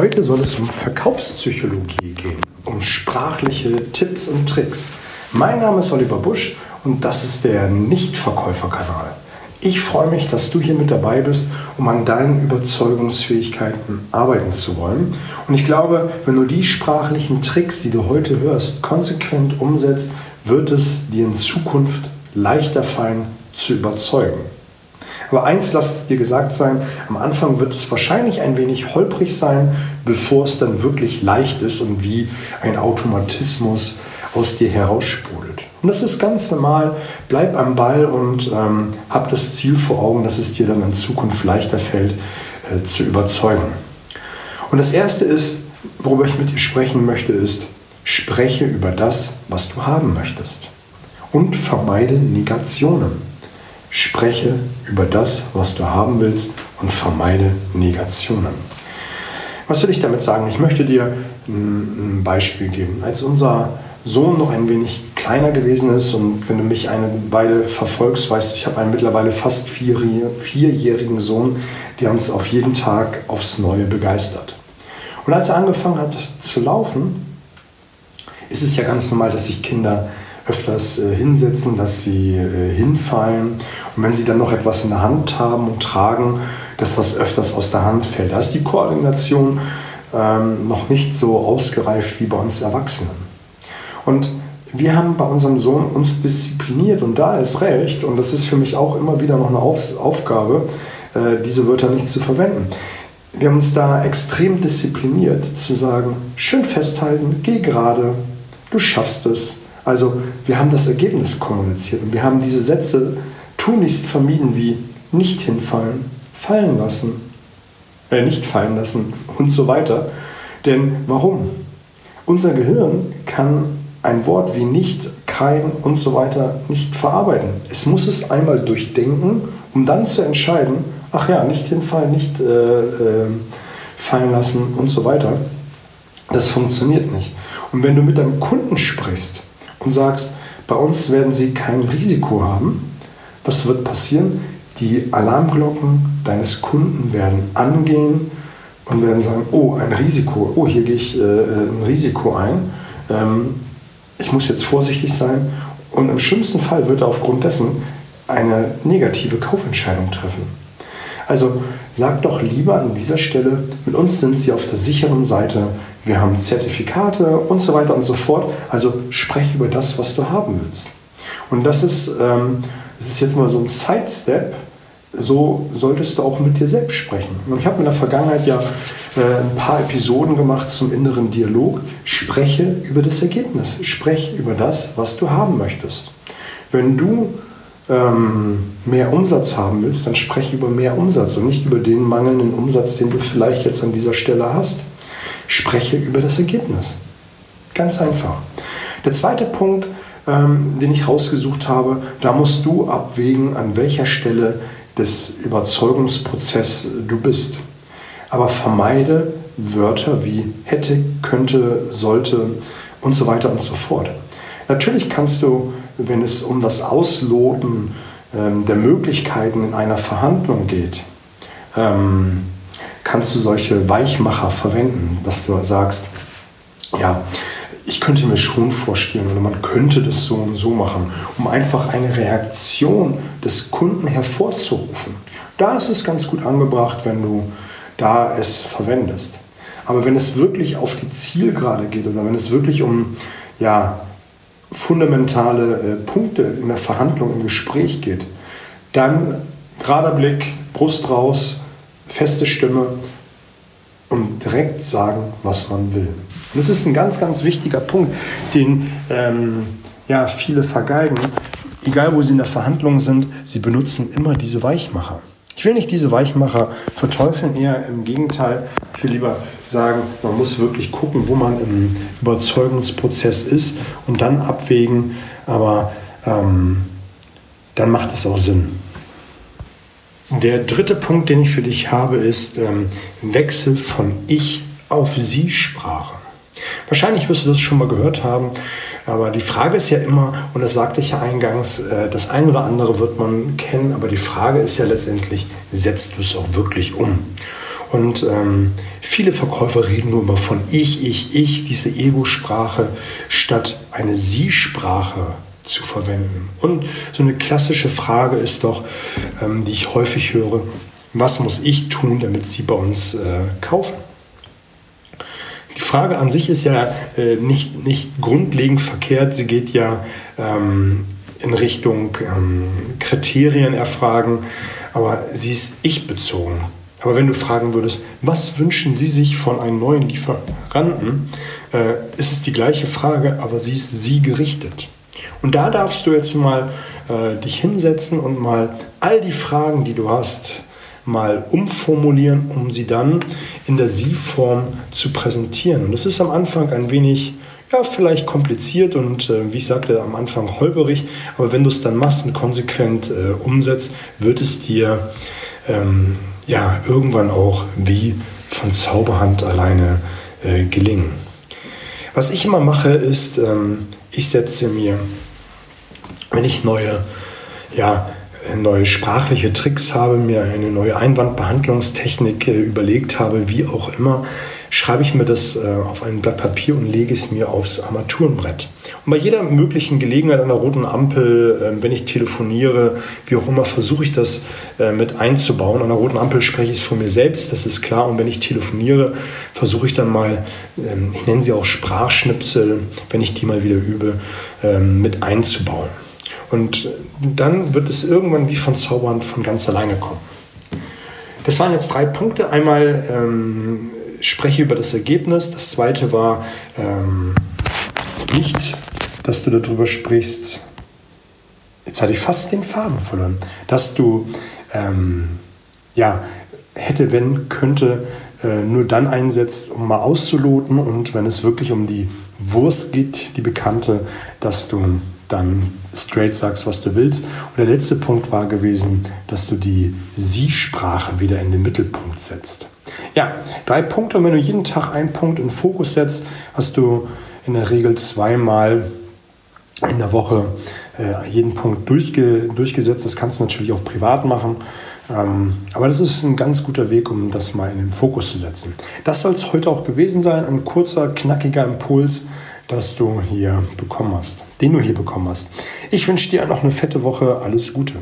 Heute soll es um Verkaufspsychologie gehen, um sprachliche Tipps und Tricks. Mein Name ist Oliver Busch und das ist der Nichtverkäuferkanal. Ich freue mich, dass du hier mit dabei bist, um an deinen Überzeugungsfähigkeiten arbeiten zu wollen. Und ich glaube, wenn du die sprachlichen Tricks, die du heute hörst, konsequent umsetzt, wird es dir in Zukunft leichter fallen zu überzeugen. Aber eins lass es dir gesagt sein, am Anfang wird es wahrscheinlich ein wenig holprig sein, bevor es dann wirklich leicht ist und wie ein Automatismus aus dir heraussprudelt. Und das ist ganz normal. Bleib am Ball und ähm, hab das Ziel vor Augen, dass es dir dann in Zukunft leichter fällt, äh, zu überzeugen. Und das Erste ist, worüber ich mit dir sprechen möchte, ist, spreche über das, was du haben möchtest. Und vermeide Negationen. Spreche über das, was du haben willst und vermeide Negationen. Was will ich damit sagen? Ich möchte dir ein Beispiel geben. Als unser Sohn noch ein wenig kleiner gewesen ist und wenn du mich eine Weile verfolgst, weißt du, ich habe einen mittlerweile fast vierjährigen Sohn, der uns auf jeden Tag aufs Neue begeistert. Und als er angefangen hat zu laufen, ist es ja ganz normal, dass sich Kinder öfters äh, hinsetzen, dass sie äh, hinfallen. Und wenn sie dann noch etwas in der Hand haben und tragen, dass das öfters aus der Hand fällt. Da ist die Koordination ähm, noch nicht so ausgereift wie bei uns Erwachsenen. Und wir haben bei unserem Sohn uns diszipliniert und da ist recht, und das ist für mich auch immer wieder noch eine Aufgabe, äh, diese Wörter nicht zu verwenden. Wir haben uns da extrem diszipliniert zu sagen, schön festhalten, geh gerade, du schaffst es, also wir haben das Ergebnis kommuniziert und wir haben diese Sätze tunlichst vermieden wie nicht hinfallen, fallen lassen, äh, nicht fallen lassen und so weiter. Denn warum? Unser Gehirn kann ein Wort wie nicht, kein und so weiter nicht verarbeiten. Es muss es einmal durchdenken, um dann zu entscheiden, ach ja, nicht hinfallen, nicht äh, äh, fallen lassen und so weiter. Das funktioniert nicht. Und wenn du mit deinem Kunden sprichst, und sagst, bei uns werden sie kein Risiko haben, was wird passieren? Die Alarmglocken deines Kunden werden angehen und werden sagen, oh, ein Risiko, oh, hier gehe ich äh, ein Risiko ein, ähm, ich muss jetzt vorsichtig sein und im schlimmsten Fall wird er aufgrund dessen eine negative Kaufentscheidung treffen. Also sag doch lieber an dieser Stelle, mit uns sind Sie auf der sicheren Seite, wir haben Zertifikate und so weiter und so fort. Also sprech über das, was du haben willst. Und das ist, ähm, das ist jetzt mal so ein Sidestep. So solltest du auch mit dir selbst sprechen. Und ich habe in der Vergangenheit ja äh, ein paar Episoden gemacht zum inneren Dialog. Spreche über das Ergebnis. Sprech über das, was du haben möchtest. Wenn du ähm, mehr Umsatz haben willst, dann spreche über mehr Umsatz und nicht über den mangelnden Umsatz, den du vielleicht jetzt an dieser Stelle hast. Spreche über das Ergebnis. Ganz einfach. Der zweite Punkt, ähm, den ich rausgesucht habe, da musst du abwägen, an welcher Stelle des Überzeugungsprozesses du bist. Aber vermeide Wörter wie hätte, könnte, sollte und so weiter und so fort. Natürlich kannst du, wenn es um das Ausloten ähm, der Möglichkeiten in einer Verhandlung geht, ähm, kannst du solche Weichmacher verwenden, dass du sagst, ja, ich könnte mir schon vorstellen oder man könnte das so und so machen, um einfach eine Reaktion des Kunden hervorzurufen. Da ist es ganz gut angebracht, wenn du da es verwendest. Aber wenn es wirklich auf die Zielgerade geht oder wenn es wirklich um ja, fundamentale äh, Punkte in der Verhandlung, im Gespräch geht, dann gerader Blick, Brust raus, feste Stimme und direkt sagen, was man will. Und das ist ein ganz, ganz wichtiger Punkt, den ähm, ja, viele vergeigen. Egal, wo sie in der Verhandlung sind, sie benutzen immer diese Weichmacher. Ich will nicht diese Weichmacher verteufeln, eher im Gegenteil. Ich will lieber sagen, man muss wirklich gucken, wo man im Überzeugungsprozess ist und dann abwägen, aber ähm, dann macht es auch Sinn. Der dritte Punkt, den ich für dich habe, ist ähm, Wechsel von Ich auf Sie-Sprache. Wahrscheinlich wirst du das schon mal gehört haben, aber die Frage ist ja immer, und das sagte ich ja eingangs, äh, das eine oder andere wird man kennen, aber die Frage ist ja letztendlich, setzt du es auch wirklich um? Und ähm, viele Verkäufer reden nur immer von ich, ich, ich, diese Ego-Sprache, statt eine Sie-Sprache zu verwenden. Und so eine klassische Frage ist doch, ähm, die ich häufig höre, was muss ich tun, damit Sie bei uns äh, kaufen? Die Frage an sich ist ja äh, nicht, nicht grundlegend verkehrt. Sie geht ja ähm, in Richtung ähm, Kriterien erfragen, aber sie ist ich-bezogen. Aber wenn du fragen würdest, was wünschen Sie sich von einem neuen Lieferanten, äh, ist es die gleiche Frage, aber sie ist sie gerichtet. Und da darfst du jetzt mal äh, dich hinsetzen und mal all die Fragen, die du hast, mal umformulieren, um sie dann in der Sie-Form zu präsentieren. Und das ist am Anfang ein wenig, ja, vielleicht kompliziert und äh, wie ich sagte, am Anfang holperig, aber wenn du es dann machst und konsequent äh, umsetzt, wird es dir ähm, ja irgendwann auch wie von Zauberhand alleine äh, gelingen. Was ich immer mache, ist, ähm, ich setze mir, wenn ich neue ja, neue sprachliche Tricks habe, mir eine neue Einwandbehandlungstechnik äh, überlegt habe, wie auch immer, schreibe ich mir das äh, auf ein Blatt Papier und lege es mir aufs Armaturenbrett. Und bei jeder möglichen Gelegenheit an der roten Ampel, äh, wenn ich telefoniere, wie auch immer, versuche ich das mit einzubauen. An der roten Ampel spreche ich es von mir selbst, das ist klar. Und wenn ich telefoniere, versuche ich dann mal, ähm, ich nenne sie auch Sprachschnipsel, wenn ich die mal wieder übe, ähm, mit einzubauen. Und dann wird es irgendwann wie von Zaubern von ganz alleine kommen. Das waren jetzt drei Punkte. Einmal ähm, spreche über das Ergebnis. Das zweite war ähm, nicht, dass du darüber sprichst. Jetzt hatte ich fast den Faden verloren. Dass du, ähm, ja, hätte, wenn, könnte, äh, nur dann einsetzt, um mal auszuloten und wenn es wirklich um die Wurst geht, die bekannte, dass du dann straight sagst, was du willst. Und der letzte Punkt war gewesen, dass du die Sie-Sprache wieder in den Mittelpunkt setzt. Ja, drei Punkte. Und wenn du jeden Tag einen Punkt in Fokus setzt, hast du in der Regel zweimal in der Woche äh, jeden Punkt durchge durchgesetzt. Das kannst du natürlich auch privat machen. Ähm, aber das ist ein ganz guter Weg, um das mal in den Fokus zu setzen. Das soll es heute auch gewesen sein. Ein kurzer, knackiger Impuls das du hier bekommen hast, den du hier bekommen hast. Ich wünsche dir noch eine fette Woche. Alles Gute.